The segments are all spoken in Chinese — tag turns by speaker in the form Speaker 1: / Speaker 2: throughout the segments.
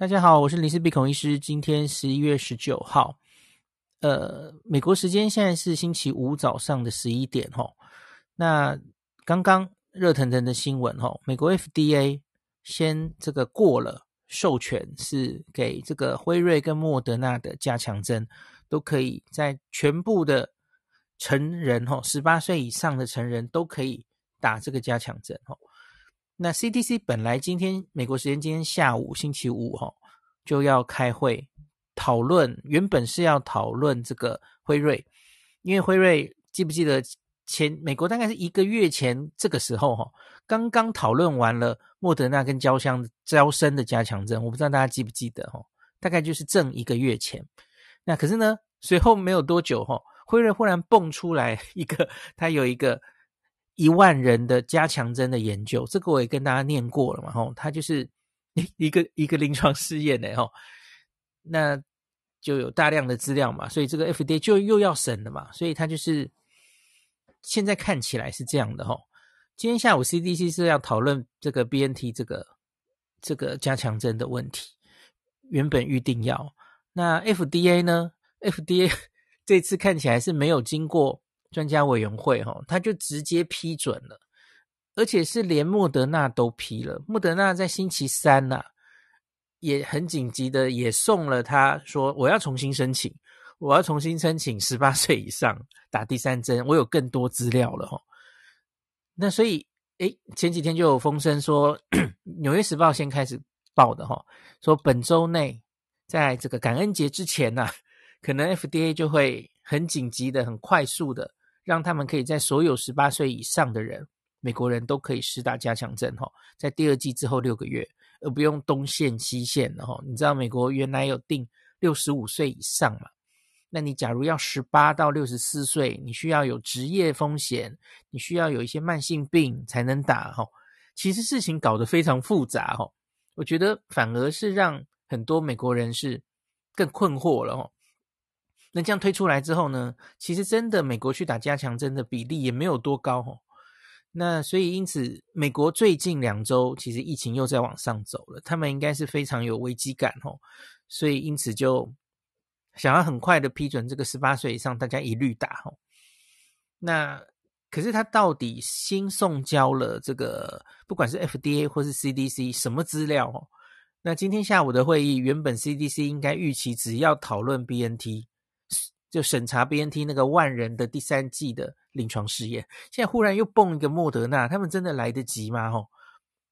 Speaker 1: 大家好，我是林氏鼻孔医师。今天十一月十九号，呃，美国时间现在是星期五早上的十一点吼。那刚刚热腾腾的新闻吼，美国 FDA 先这个过了授权，是给这个辉瑞跟莫德纳的加强针，都可以在全部的成人吼，十八岁以上的成人都可以打这个加强针吼。那 CDC 本来今天美国时间今天下午星期五哈就要开会讨论，原本是要讨论这个辉瑞，因为辉瑞记不记得前美国大概是一个月前这个时候哈刚刚讨论完了莫德纳跟交相交生的加强针，我不知道大家记不记得哈，大概就是正一个月前。那可是呢，随后没有多久哈，辉瑞忽然蹦出来一个，他有一个。一万人的加强针的研究，这个我也跟大家念过了嘛，吼，它就是一个一个临床试验的吼，那就有大量的资料嘛，所以这个 FDA 就又要审了嘛，所以它就是现在看起来是这样的吼。今天下午 CDC 是要讨论这个 BNT 这个这个加强针的问题，原本预定要，那 FDA 呢？FDA 这次看起来是没有经过。专家委员会哈，他就直接批准了，而且是连莫德纳都批了。莫德纳在星期三呐、啊，也很紧急的也送了他说，我要重新申请，我要重新申请十八岁以上打第三针，我有更多资料了哈。那所以，诶，前几天就有风声说，《纽约时报》先开始报的哈，说本周内，在这个感恩节之前呐、可能 FDA 就会很紧急的、很快速的。让他们可以在所有十八岁以上的人，美国人都可以施打加强针哈，在第二季之后六个月，而不用东线西线的哈。你知道美国原来有定六十五岁以上嘛？那你假如要十八到六十四岁，你需要有职业风险，你需要有一些慢性病才能打哈。其实事情搞得非常复杂哈，我觉得反而是让很多美国人是更困惑了哈。那这样推出来之后呢，其实真的美国去打加强针的比例也没有多高哦。那所以因此，美国最近两周其实疫情又在往上走了，他们应该是非常有危机感哦。所以因此就想要很快的批准这个十八岁以上大家一律打哦。那可是他到底新送交了这个，不管是 FDA 或是 CDC 什么资料哦？那今天下午的会议，原本 CDC 应该预期只要讨论 BNT。就审查 BNT 那个万人的第三季的临床试验，现在忽然又蹦一个莫德纳，他们真的来得及吗？吼，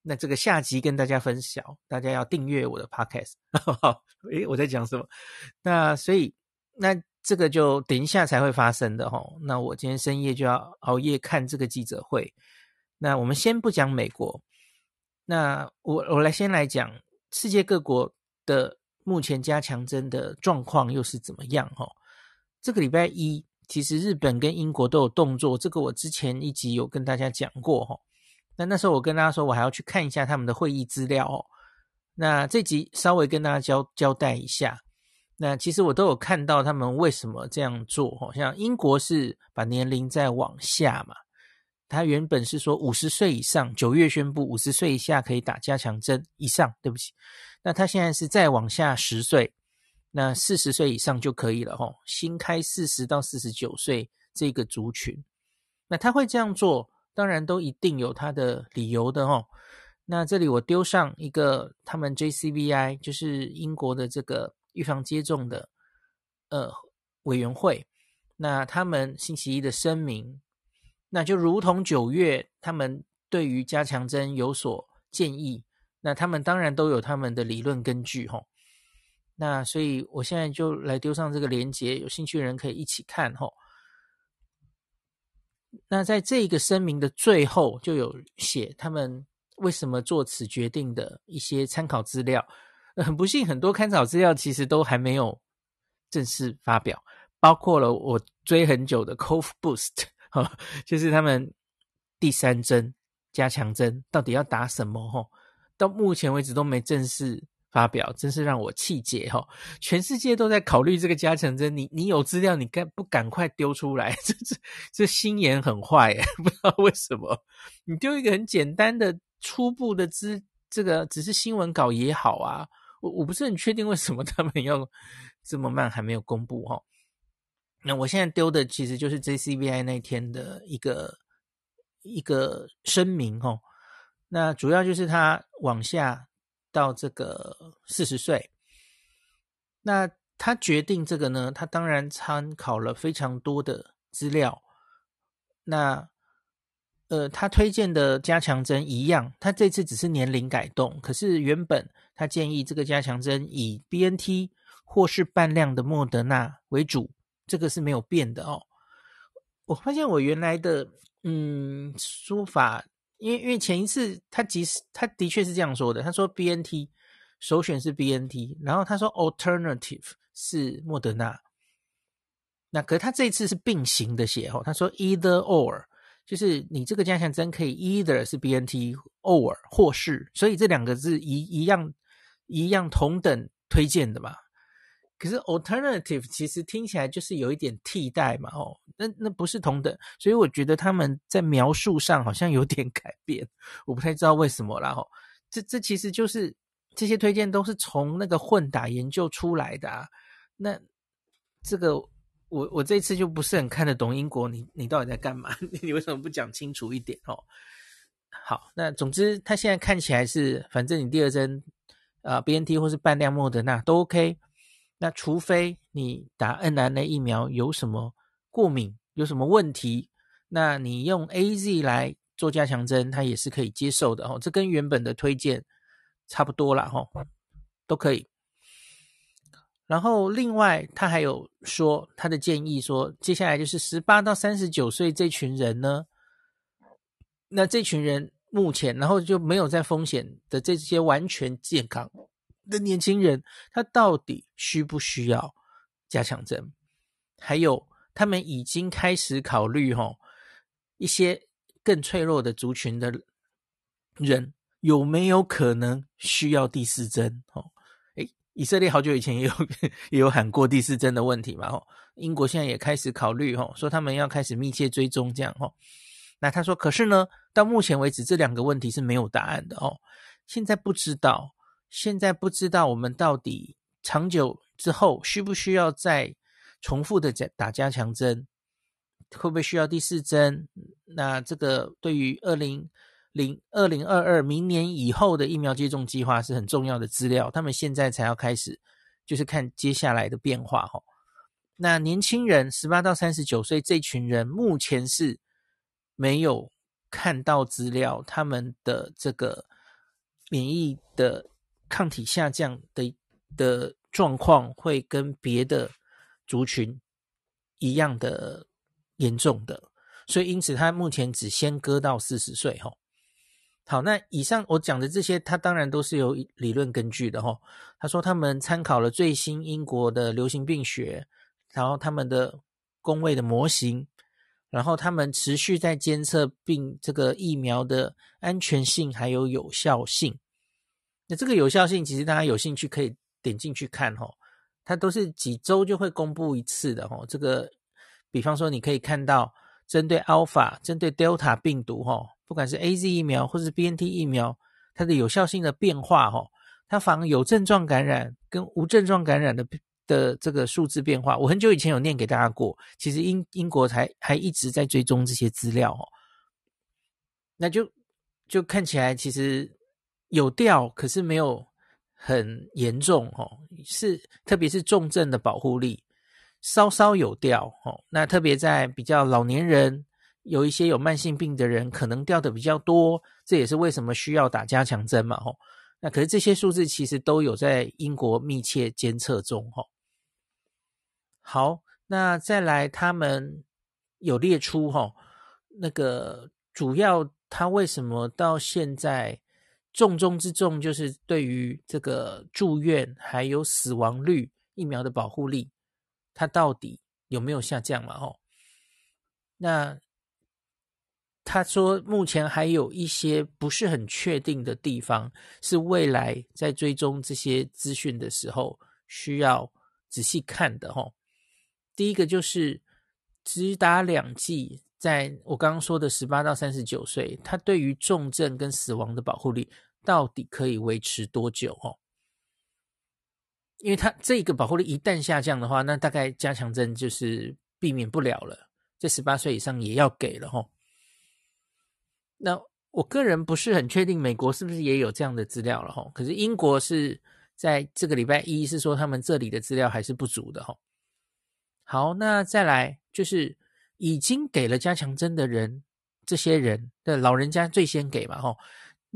Speaker 1: 那这个下集跟大家分享，大家要订阅我的 podcast。诶，我在讲什么？那所以那这个就等一下才会发生的吼。那我今天深夜就要熬夜看这个记者会。那我们先不讲美国，那我我来先来讲世界各国的目前加强针的状况又是怎么样？吼。这个礼拜一，其实日本跟英国都有动作，这个我之前一集有跟大家讲过哈。那那时候我跟大家说，我还要去看一下他们的会议资料哦。那这集稍微跟大家交交代一下。那其实我都有看到他们为什么这样做哈。像英国是把年龄再往下嘛，他原本是说五十岁以上，九月宣布五十岁以下可以打加强针以上，对不起，那他现在是再往下十岁。那四十岁以上就可以了吼，新开四十到四十九岁这个族群，那他会这样做，当然都一定有他的理由的吼。那这里我丢上一个他们 JCVI，就是英国的这个预防接种的呃委员会，那他们星期一的声明，那就如同九月他们对于加强针有所建议，那他们当然都有他们的理论根据吼。那所以，我现在就来丢上这个连接，有兴趣的人可以一起看吼。那在这一个声明的最后，就有写他们为什么做此决定的一些参考资料。很不幸，很多参考资料其实都还没有正式发表，包括了我追很久的 Cove Boost，哈，就是他们第三针加强针到底要打什么？吼，到目前为止都没正式。发表真是让我气结哈！全世界都在考虑这个加强针，你你有资料，你赶不赶快丢出来？这这这心眼很坏，不知道为什么。你丢一个很简单的初步的资，这个只是新闻稿也好啊，我我不是很确定为什么他们要这么慢还没有公布哈。那我现在丢的其实就是 JCVI 那天的一个一个声明哈。那主要就是他往下到这个四十岁，那他决定这个呢，他当然参考了非常多的资料。那呃，他推荐的加强针一样，他这次只是年龄改动，可是原本他建议这个加强针以 BNT 或是半量的莫德纳为主，这个是没有变的哦。我发现我原来的嗯说法。因为因为前一次他即使他的确是这样说的，他说 BNT 首选是 BNT，然后他说 alternative 是莫德纳。那可是他这一次是并行的写哦，他说 either or 就是你这个加强针可以 either 是 BNT or 或是，所以这两个是一一样一样同等推荐的嘛。可是 alternative 其实听起来就是有一点替代嘛，哦，那那不是同等，所以我觉得他们在描述上好像有点改变，我不太知道为什么啦，吼，这这其实就是这些推荐都是从那个混打研究出来的啊，那这个我我这次就不是很看得懂英国，你你到底在干嘛？你为什么不讲清楚一点哦？好，那总之他现在看起来是，反正你第二针啊 BNT 或是半量莫德纳都 OK。那除非你打 N R N A 疫苗有什么过敏，有什么问题，那你用 AZ 来做加强针，它也是可以接受的哦。这跟原本的推荐差不多啦，吼，都可以。然后另外他还有说他的建议说，接下来就是十八到三十九岁这群人呢，那这群人目前然后就没有在风险的这些完全健康。的年轻人，他到底需不需要加强针？还有，他们已经开始考虑齁，一些更脆弱的族群的人有没有可能需要第四针？哦，诶，以色列好久以前也有也有喊过第四针的问题嘛？哦，英国现在也开始考虑，哦，说他们要开始密切追踪这样，哦。那他说，可是呢，到目前为止，这两个问题是没有答案的哦。现在不知道。现在不知道我们到底长久之后需不需要再重复的加打加强针，会不会需要第四针？那这个对于二零零二零二二明年以后的疫苗接种计划是很重要的资料。他们现在才要开始，就是看接下来的变化哈。那年轻人十八到三十九岁这群人，目前是没有看到资料，他们的这个免疫的。抗体下降的的状况会跟别的族群一样的严重的，所以因此他目前只先割到四十岁哈。好，那以上我讲的这些，他当然都是有理论根据的哈。他说他们参考了最新英国的流行病学，然后他们的工位的模型，然后他们持续在监测病这个疫苗的安全性还有有效性。那这个有效性，其实大家有兴趣可以点进去看吼，它都是几周就会公布一次的吼。这个，比方说你可以看到针对 Alpha、针对 Delta 病毒吼，不管是 AZ 疫苗或是 BNT 疫苗，它的有效性的变化吼，它防有症状感染跟无症状感染的的这个数字变化，我很久以前有念给大家过。其实英英国才还一直在追踪这些资料吼，那就就看起来其实。有掉，可是没有很严重哦，是特别是重症的保护力稍稍有掉哦。那特别在比较老年人，有一些有慢性病的人，可能掉的比较多，这也是为什么需要打加强针嘛吼。那可是这些数字其实都有在英国密切监测中吼。好，那再来他们有列出吼，那个主要他为什么到现在。重中之重就是对于这个住院还有死亡率，疫苗的保护力，它到底有没有下降嘛？哦，那他说目前还有一些不是很确定的地方，是未来在追踪这些资讯的时候需要仔细看的。吼，第一个就是只打两剂，在我刚刚说的十八到三十九岁，他对于重症跟死亡的保护力。到底可以维持多久？哦，因为它这个保护力一旦下降的话，那大概加强针就是避免不了了，这十八岁以上也要给了吼。那我个人不是很确定美国是不是也有这样的资料了吼，可是英国是在这个礼拜一是说他们这里的资料还是不足的吼。好，那再来就是已经给了加强针的人，这些人的老人家最先给嘛吼，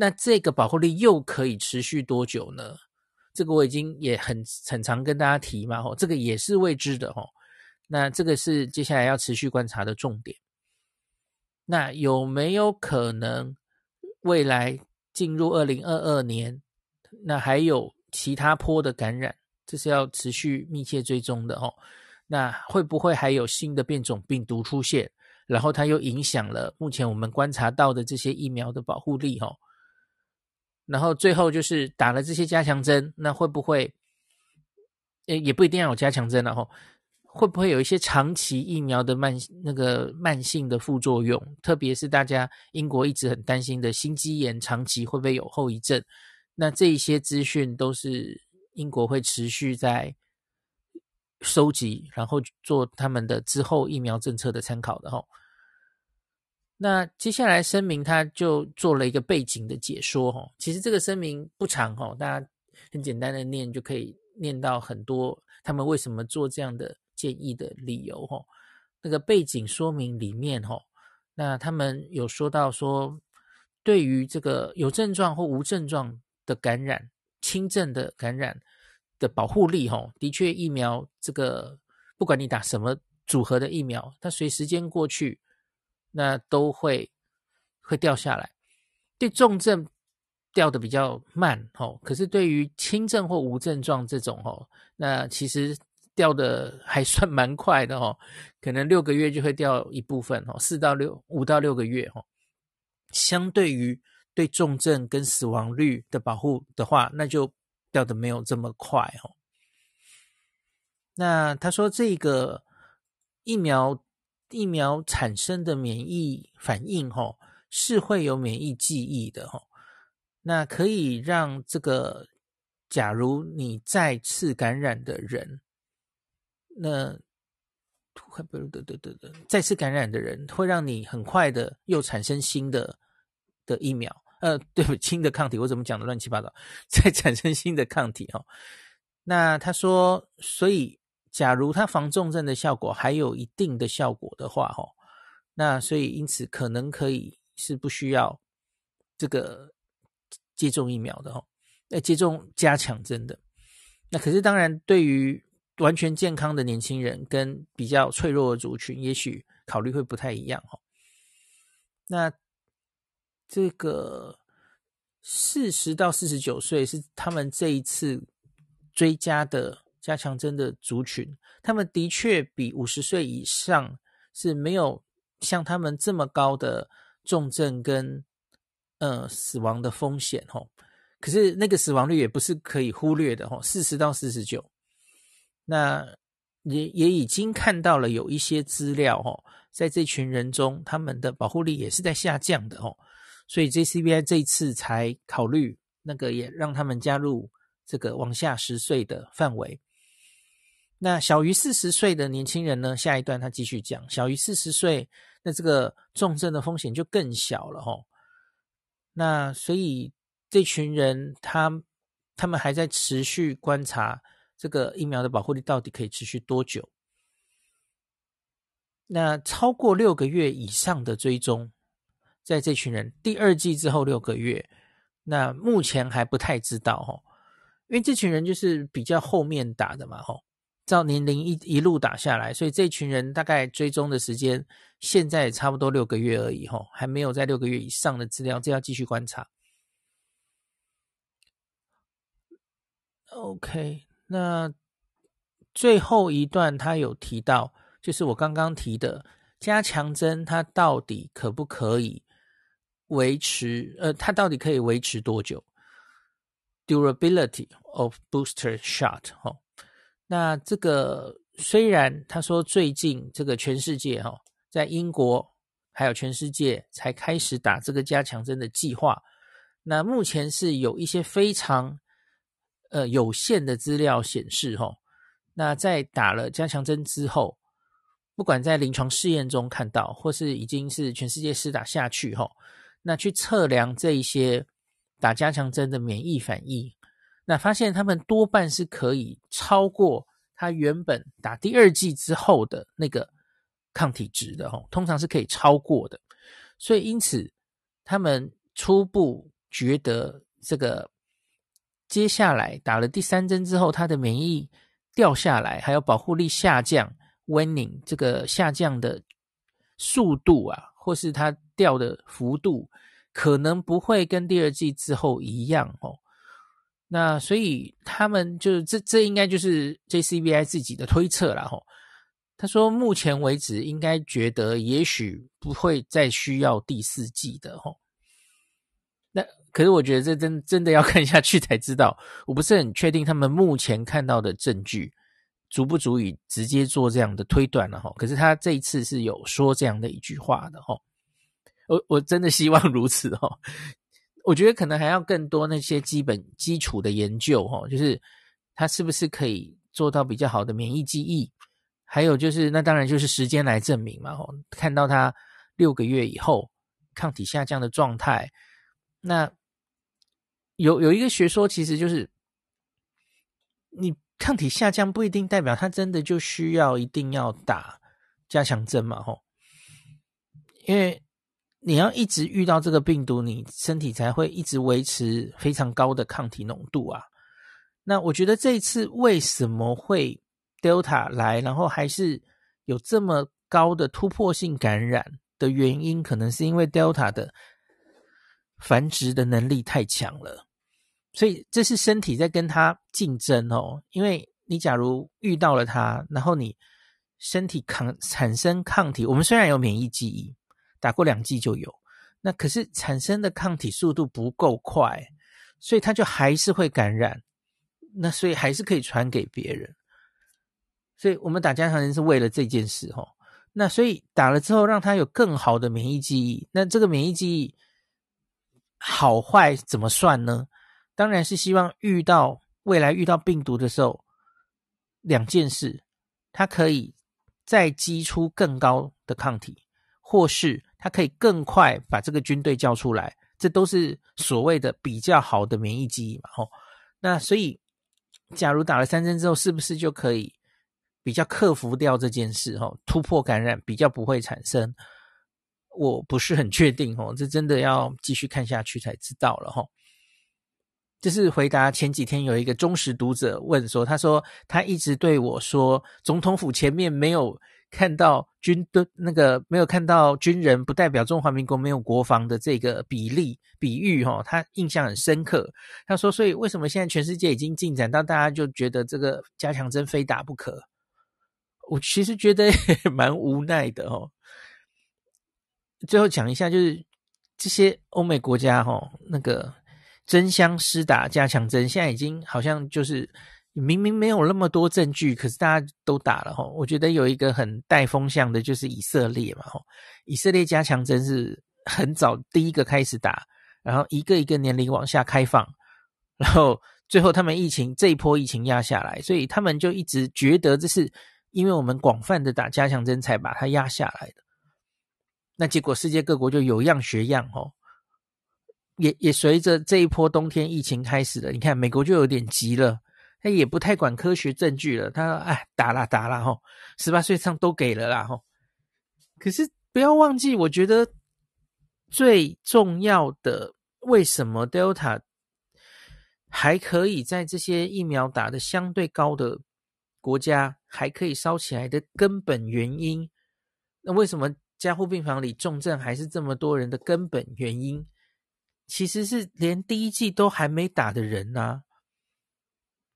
Speaker 1: 那这个保护力又可以持续多久呢？这个我已经也很很常跟大家提嘛，吼，这个也是未知的吼。那这个是接下来要持续观察的重点。那有没有可能未来进入二零二二年，那还有其他坡的感染，这是要持续密切追踪的吼。那会不会还有新的变种病毒出现，然后它又影响了目前我们观察到的这些疫苗的保护力吼？然后最后就是打了这些加强针，那会不会，诶，也不一定要有加强针，然后会不会有一些长期疫苗的慢那个慢性的副作用？特别是大家英国一直很担心的心肌炎，长期会不会有后遗症？那这一些资讯都是英国会持续在收集，然后做他们的之后疫苗政策的参考的吼。那接下来声明，他就做了一个背景的解说，哈，其实这个声明不长，哈，大家很简单的念就可以念到很多他们为什么做这样的建议的理由，哈。那个背景说明里面，哈，那他们有说到说，对于这个有症状或无症状的感染、轻症的感染的保护力，哈，的确疫苗这个不管你打什么组合的疫苗，它随时间过去。那都会会掉下来，对重症掉的比较慢哦，可是对于轻症或无症状这种哦，那其实掉的还算 蛮快的哦，可能六个月就会掉一部分哦，四到六五到六个月哦，相对于对重症跟死亡率的保护的话，那就掉的没有这么快哦。那他说这个疫苗。疫苗产生的免疫反应，吼，是会有免疫记忆的，吼，那可以让这个，假如你再次感染的人，那，不对对对对，再次感染的人会让你很快的又产生新的的疫苗，呃，对不，新的抗体，我怎么讲的乱七八糟，再产生新的抗体，哈，那他说，所以。假如它防重症的效果还有一定的效果的话，吼，那所以因此可能可以是不需要这个接种疫苗的，吼，那接种加强针的。那可是当然，对于完全健康的年轻人跟比较脆弱的族群，也许考虑会不太一样，吼。那这个四十到四十九岁是他们这一次追加的。加强针的族群，他们的确比五十岁以上是没有像他们这么高的重症跟呃死亡的风险吼。可是那个死亡率也不是可以忽略的吼，四十到四十九，那也也已经看到了有一些资料吼，在这群人中，他们的保护力也是在下降的吼。所以 J C B I 这一次才考虑那个也让他们加入这个往下十岁的范围。那小于四十岁的年轻人呢？下一段他继续讲，小于四十岁，那这个重症的风险就更小了吼。那所以这群人他他们还在持续观察这个疫苗的保护力到底可以持续多久。那超过六个月以上的追踪，在这群人第二季之后六个月，那目前还不太知道吼，因为这群人就是比较后面打的嘛吼。照年龄一一路打下来，所以这群人大概追踪的时间现在也差不多六个月而已，吼，还没有在六个月以上的资料，这要继续观察。OK，那最后一段他有提到，就是我刚刚提的加强针，它到底可不可以维持？呃，它到底可以维持多久？Durability of booster shot，吼。那这个虽然他说最近这个全世界哈，在英国还有全世界才开始打这个加强针的计划，那目前是有一些非常呃有限的资料显示，吼，那在打了加强针之后，不管在临床试验中看到，或是已经是全世界施打下去，吼，那去测量这一些打加强针的免疫反应，那发现他们多半是可以超过他原本打第二剂之后的那个抗体值的，吼，通常是可以超过的，所以因此他们初步觉得这个。接下来打了第三针之后，他的免疫掉下来，还有保护力下降，waning 这个下降的速度啊，或是它掉的幅度，可能不会跟第二剂之后一样哦。那所以他们就这这应该就是 JCBI 自己的推测了吼。他说目前为止应该觉得也许不会再需要第四季的吼。那。可是我觉得这真真的要 看下去才知道，我不是很确定他们目前看到的证据足不足以直接做这样的推断了哈。可是他这一次是有说这样的一句话的哈，我我真的希望如此哈。我觉得可能还要更多那些基本基础的研究哈，就是他是不是可以做到比较好的免疫记忆，还有就是那当然就是时间来证明嘛哈。看到他六个月以后抗体下降的状态，那。有有一个学说，其实就是你抗体下降不一定代表它真的就需要一定要打加强针嘛，吼，因为你要一直遇到这个病毒，你身体才会一直维持非常高的抗体浓度啊。那我觉得这一次为什么会 Delta 来，然后还是有这么高的突破性感染的原因，可能是因为 Delta 的繁殖的能力太强了。所以这是身体在跟它竞争哦，因为你假如遇到了它，然后你身体抗产生抗体，我们虽然有免疫记忆，打过两剂就有，那可是产生的抗体速度不够快，所以它就还是会感染，那所以还是可以传给别人。所以我们打加强针是为了这件事哦，那所以打了之后让它有更好的免疫记忆，那这个免疫记忆好坏怎么算呢？当然是希望遇到未来遇到病毒的时候，两件事，它可以再激出更高的抗体，或是它可以更快把这个军队叫出来，这都是所谓的比较好的免疫记忆嘛。吼，那所以，假如打了三针之后，是不是就可以比较克服掉这件事？吼，突破感染比较不会产生，我不是很确定。吼，这真的要继续看下去才知道了。吼。这是回答前几天有一个忠实读者问说，他说他一直对我说，总统府前面没有看到军的那个没有看到军人，不代表中华民国没有国防的这个比例比喻哈，他印象很深刻。他说，所以为什么现在全世界已经进展到大家就觉得这个加强针非打不可？我其实觉得也 蛮无奈的哦。最后讲一下，就是这些欧美国家哈，那个。争相施打加强针，现在已经好像就是明明没有那么多证据，可是大家都打了哈。我觉得有一个很带风向的，就是以色列嘛哈。以色列加强针是很早第一个开始打，然后一个一个年龄往下开放，然后最后他们疫情这一波疫情压下来，所以他们就一直觉得这是因为我们广泛的打加强针才把它压下来的。那结果世界各国就有样学样哦。也也随着这一波冬天疫情开始了，你看美国就有点急了，他也不太管科学证据了，他说：“哎，打啦打啦吼，十八岁上都给了啦吼。”可是不要忘记，我觉得最重要的，为什么 Delta 还可以在这些疫苗打得相对高的国家还可以烧起来的根本原因？那为什么加护病房里重症还是这么多人的根本原因？其实是连第一剂都还没打的人呐、啊，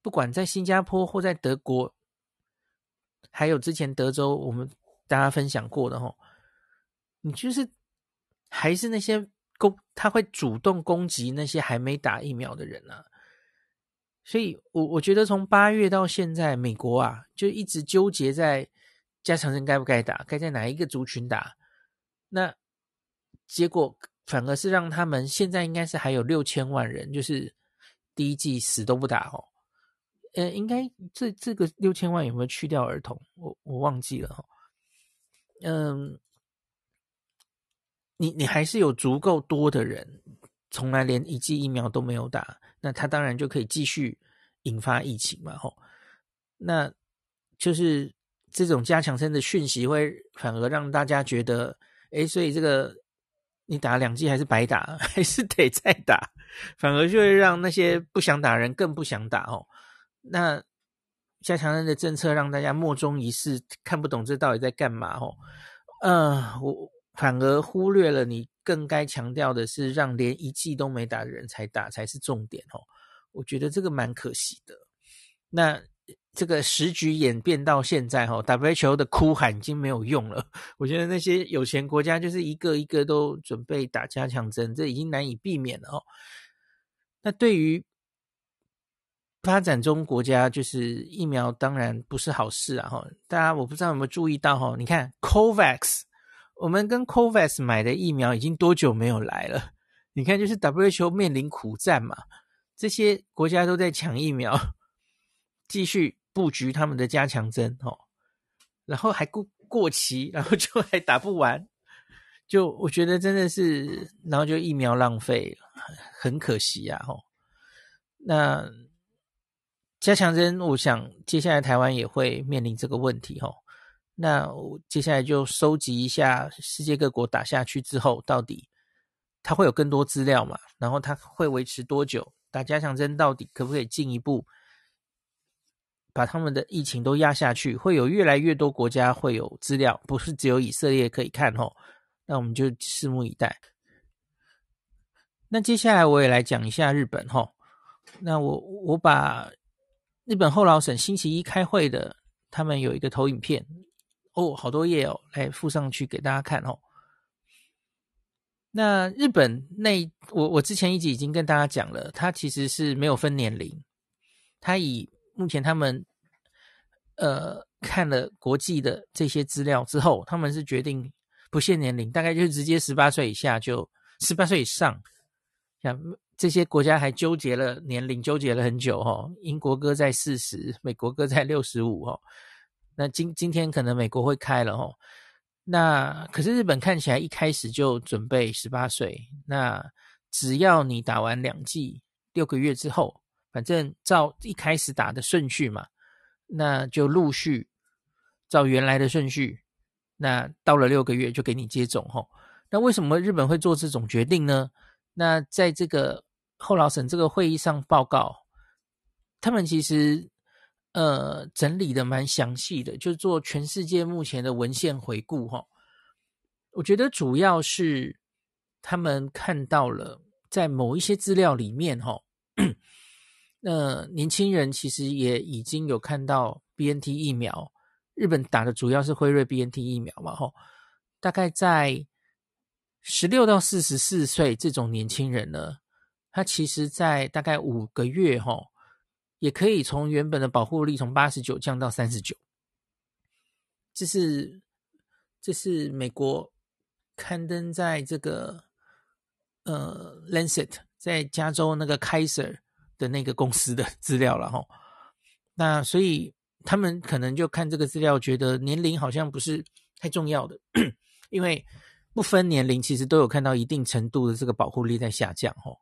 Speaker 1: 不管在新加坡或在德国，还有之前德州，我们大家分享过的吼，你就是还是那些攻，他会主动攻击那些还没打疫苗的人啊。所以我我觉得从八月到现在，美国啊就一直纠结在加强针该不该打，该在哪一个族群打，那结果。反而是让他们现在应该是还有六千万人，就是第一季死都不打哦。呃，应该这这个六千万有没有去掉儿童？我我忘记了哈。嗯，你你还是有足够多的人，从来连一剂疫苗都没有打，那他当然就可以继续引发疫情嘛，吼。那就是这种加强针的讯息会反而让大家觉得，诶，所以这个你打两剂还是白打，还是得再打，反而就会让那些不想打人更不想打，哦。那加强针的政策让大家莫衷一是，看不懂这到底在干嘛，哦。呃，我反而忽略了你更该强调的是，让连一剂都没打的人才打才是重点，哦。我觉得这个蛮可惜的。那。这个时局演变到现在，哈，WHO 的哭喊已经没有用了。我觉得那些有钱国家就是一个一个都准备打加强针，这已经难以避免了哦。那对于发展中国家，就是疫苗当然不是好事啊，哈。大家我不知道有没有注意到，哈，你看 COVAX，我们跟 COVAX 买的疫苗已经多久没有来了？你看，就是 WHO 面临苦战嘛，这些国家都在抢疫苗，继续。布局他们的加强针哦，然后还过过期，然后就还打不完，就我觉得真的是，然后就疫苗浪费，很可惜呀哈。那加强针，我想接下来台湾也会面临这个问题哦。那我接下来就收集一下世界各国打下去之后，到底它会有更多资料嘛？然后它会维持多久？打加强针到底可不可以进一步？把他们的疫情都压下去，会有越来越多国家会有资料，不是只有以色列可以看哦。那我们就拭目以待。那接下来我也来讲一下日本哈。那我我把日本厚劳省星期一开会的，他们有一个投影片哦，好多页哦，来附上去给大家看哦。那日本那我我之前一集已经跟大家讲了，它其实是没有分年龄，它以。目前他们呃看了国际的这些资料之后，他们是决定不限年龄，大概就是直接十八岁以下就十八岁以上。像这些国家还纠结了年龄，纠结了很久哈。英国哥在四十，美国哥在六十五哈。那今今天可能美国会开了哈。那可是日本看起来一开始就准备十八岁。那只要你打完两剂，六个月之后。反正照一开始打的顺序嘛，那就陆续照原来的顺序，那到了六个月就给你接种吼。那为什么日本会做这种决定呢？那在这个厚劳省这个会议上报告，他们其实呃整理的蛮详细的，就做全世界目前的文献回顾吼。我觉得主要是他们看到了在某一些资料里面吼。那 年轻人其实也已经有看到 BNT 疫苗，日本打的主要是辉瑞 BNT 疫苗嘛，吼，大概在十六到四十四岁这种年轻人呢，他其实在大概五个月，吼，也可以从原本的保护力从八十九降到三十九，这是这是美国刊登在这个呃 Lancet 在加州那个 Kaiser。的那个公司的 资料了哈，那所以他们可能就看这个资料，觉得年龄好像不是太重要的，因为不分年龄，其实都有看到一定程度的这个保护力在下降哦。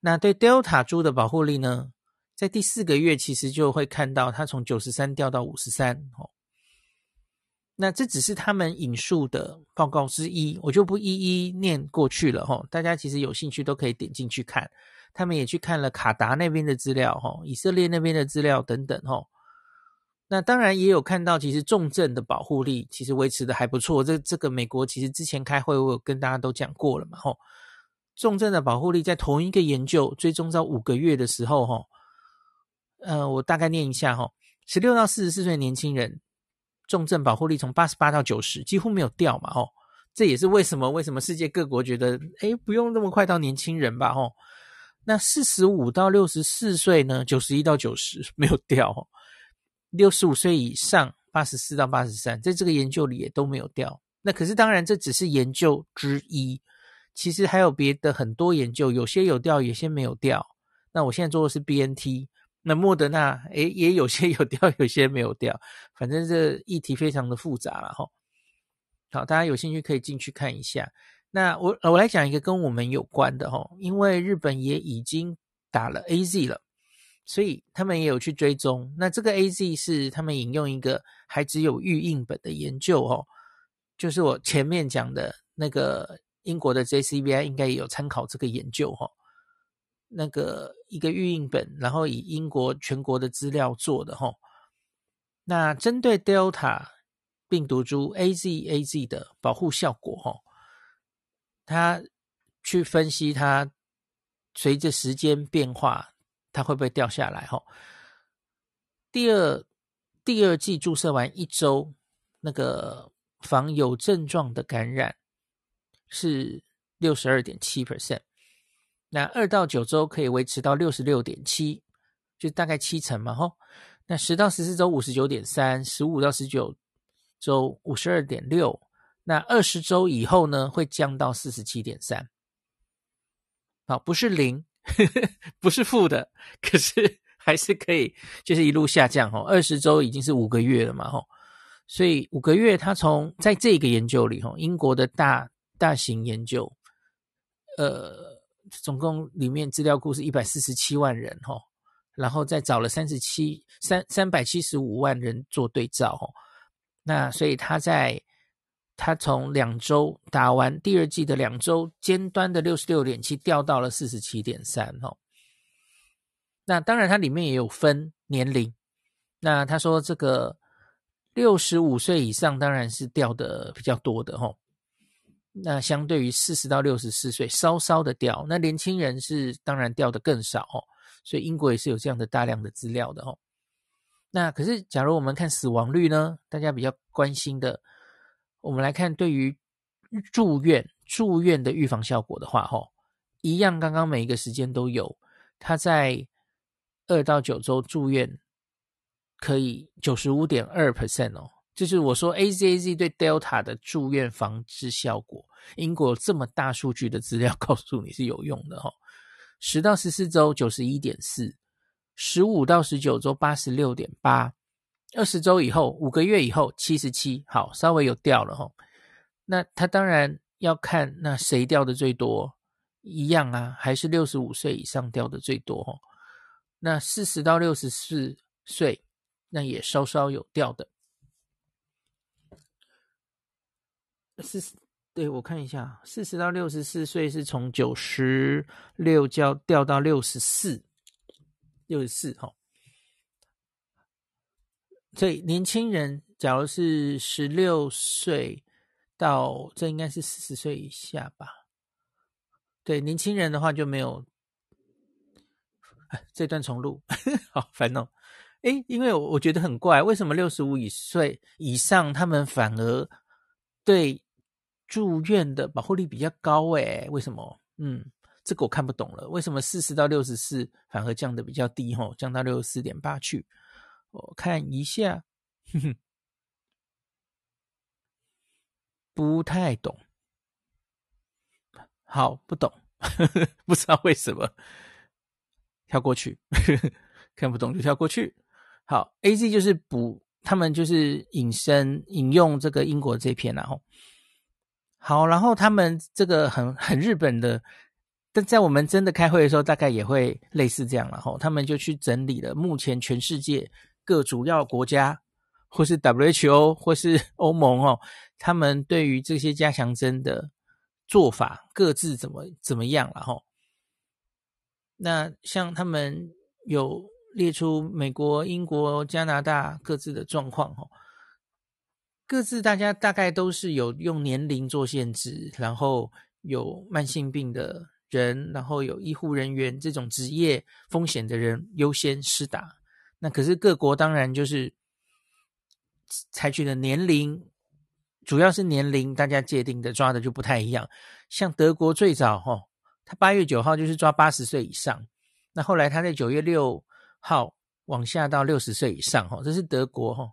Speaker 1: 那对 Delta 株的保护力呢，在第四个月其实就会看到它从九十三掉到五十三哦。那这只是他们引述的报告之一，我就不一一念过去了哦。大家其实有兴趣都可以点进去看。他们也去看了卡达那边的资料，哦，以色列那边的资料等等，哦。那当然也有看到，其实重症的保护力其实维持的还不错。这这个美国其实之前开会我有跟大家都讲过了嘛，哈。重症的保护力在同一个研究追踪到五个月的时候，哈，呃，我大概念一下，哈，十六到四十四岁年轻人重症保护力从八十八到九十，几乎没有掉嘛，吼。这也是为什么为什么世界各国觉得，诶，不用那么快到年轻人吧，吼。那四十五到六十四岁呢？九十一到九十没有掉，六十五岁以上八十四到八十三，在这个研究里也都没有掉。那可是当然这只是研究之一，其实还有别的很多研究，有些有掉，有些没有掉。那我现在做的是 BNT，那莫德纳，诶，也有些有掉，有些没有掉，反正这议题非常的复杂了哈。好，大家有兴趣可以进去看一下。那我我来讲一个跟我们有关的哈，因为日本也已经打了 AZ 了，所以他们也有去追踪。那这个 AZ 是他们引用一个还只有预印本的研究哦，就是我前面讲的那个英国的 JCVI 应该也有参考这个研究哈。那个一个预印本，然后以英国全国的资料做的齁。那针对 Delta 病毒株 AZAZ 的保护效果齁，它去分析它随着时间变化，它会不会掉下来齁？第二第二剂注射完一周，那个防有症状的感染是六十二点七 percent。那二到九周可以维持到六十六点七，就大概七成嘛，吼。那十到十四周五十九点三，十五到十九周五十二点六，那二十周以后呢，会降到四十七点三。好，不是零，不是负的，可是 还是可以，就是一路下降，吼。二十周已经是五个月了嘛，吼。所以五个月，它从在这个研究里，吼，英国的大大型研究，呃。总共里面资料库是一百四十七万人哈，然后再找了三十七三三百七十五万人做对照哈，那所以他在他从两周打完第二季的两周尖端的六十六点七掉到了四十七点三哈，那当然它里面也有分年龄，那他说这个六十五岁以上当然是掉的比较多的哈。那相对于四十到六十四岁，稍稍的掉，那年轻人是当然掉的更少哦，所以英国也是有这样的大量的资料的哦。那可是，假如我们看死亡率呢？大家比较关心的，我们来看对于住院住院的预防效果的话，吼，一样，刚刚每一个时间都有，他在二到九周住院可以九十五点二 percent 哦。就是我说 AZAZ 对 Delta 的住院防治效果，英国这么大数据的资料 告诉你是有用的哈。十到十四周九十一点四，十五到十九周八十六点八，二十周以后五个月以后七十七，好，稍微有掉了哈。那他当然要看那谁掉的最多，一样啊，还是六十五岁以上掉的最多哈。那四十到六十四岁，那也稍稍有掉的。四十，对，我看一下，四十到六十四岁是从九十六掉掉到六十四，六十四哈。所以年轻人，假如是十六岁到，这应该是四十岁以下吧？对，年轻人的话就没有。这段重录，好烦哦。诶，因为我我觉得很怪，为什么六十五岁以上他们反而对？住院的保护力比较高诶，为什么？嗯，这个我看不懂了。为什么四十到六十四反而降得比较低？吼，降到六十四点八去。我看一下，哼哼，不太懂。好，不懂，不知道为什么，跳过去，看不懂就跳过去。好，AZ 就是补，他们就是引申引用这个英国这篇然后。好，然后他们这个很很日本的，但在我们真的开会的时候，大概也会类似这样，然后他们就去整理了目前全世界各主要国家，或是 WHO 或是欧盟哦，他们对于这些加强针的做法各自怎么怎么样了哈。那像他们有列出美国、英国、加拿大各自的状况哈。各自大家大概都是有用年龄做限制，然后有慢性病的人，然后有医护人员这种职业风险的人优先施打。那可是各国当然就是采取的年龄，主要是年龄，大家界定的抓的就不太一样。像德国最早哈，他八月九号就是抓八十岁以上，那后来他在九月六号往下到六十岁以上哈，这是德国哈。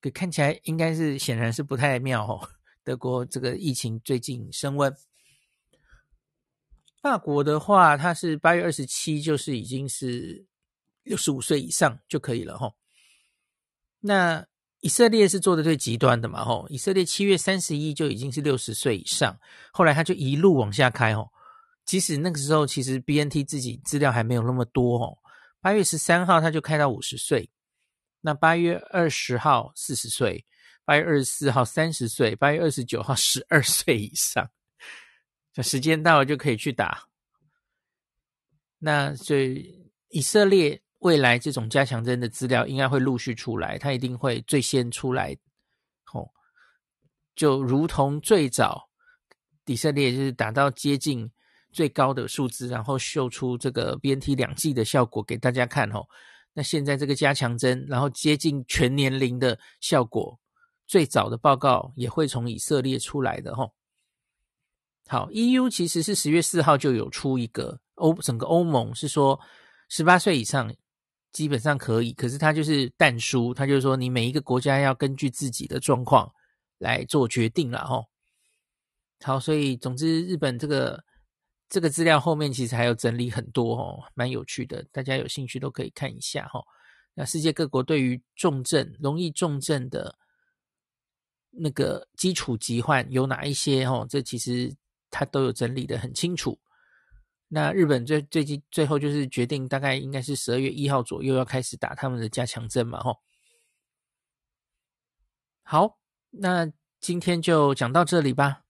Speaker 1: 可看起来应该是显然是不太妙哦。德国这个疫情最近升温，法国的话，它是八月二十七，就是已经是六十五岁以上就可以了哈。那以色列是做的最极端的嘛哈，以色列七月三十一就已经是六十岁以上，后来他就一路往下开哦。即使那个时候其实 BNT 自己资料还没有那么多哦，八月十三号他就开到五十岁，那八月二十号四十岁，八月二十四号三十岁，八月二十九号十二岁以上，就时间到了就可以去打。那所以以色列未来这种加强针的资料应该会陆续出来，它一定会最先出来。哦，就如同最早以色列就是打到接近最高的数字，然后秀出这个 BNT 两剂的效果给大家看。哦，那现在这个加强针，然后接近全年龄的效果，最早的报告也会从以色列出来的。哦，好，EU 其实是十月四号就有出一个。欧整个欧盟是说，十八岁以上基本上可以，可是它就是但书，它就是说你每一个国家要根据自己的状况来做决定了吼。好，所以总之日本这个这个资料后面其实还有整理很多哦，蛮有趣的，大家有兴趣都可以看一下哈。那世界各国对于重症、容易重症的那个基础疾患有哪一些哦？这其实它都有整理的很清楚。那日本最最近最后就是决定，大概应该是十二月一号左右要开始打他们的加强针嘛，吼。好，那今天就讲到这里吧。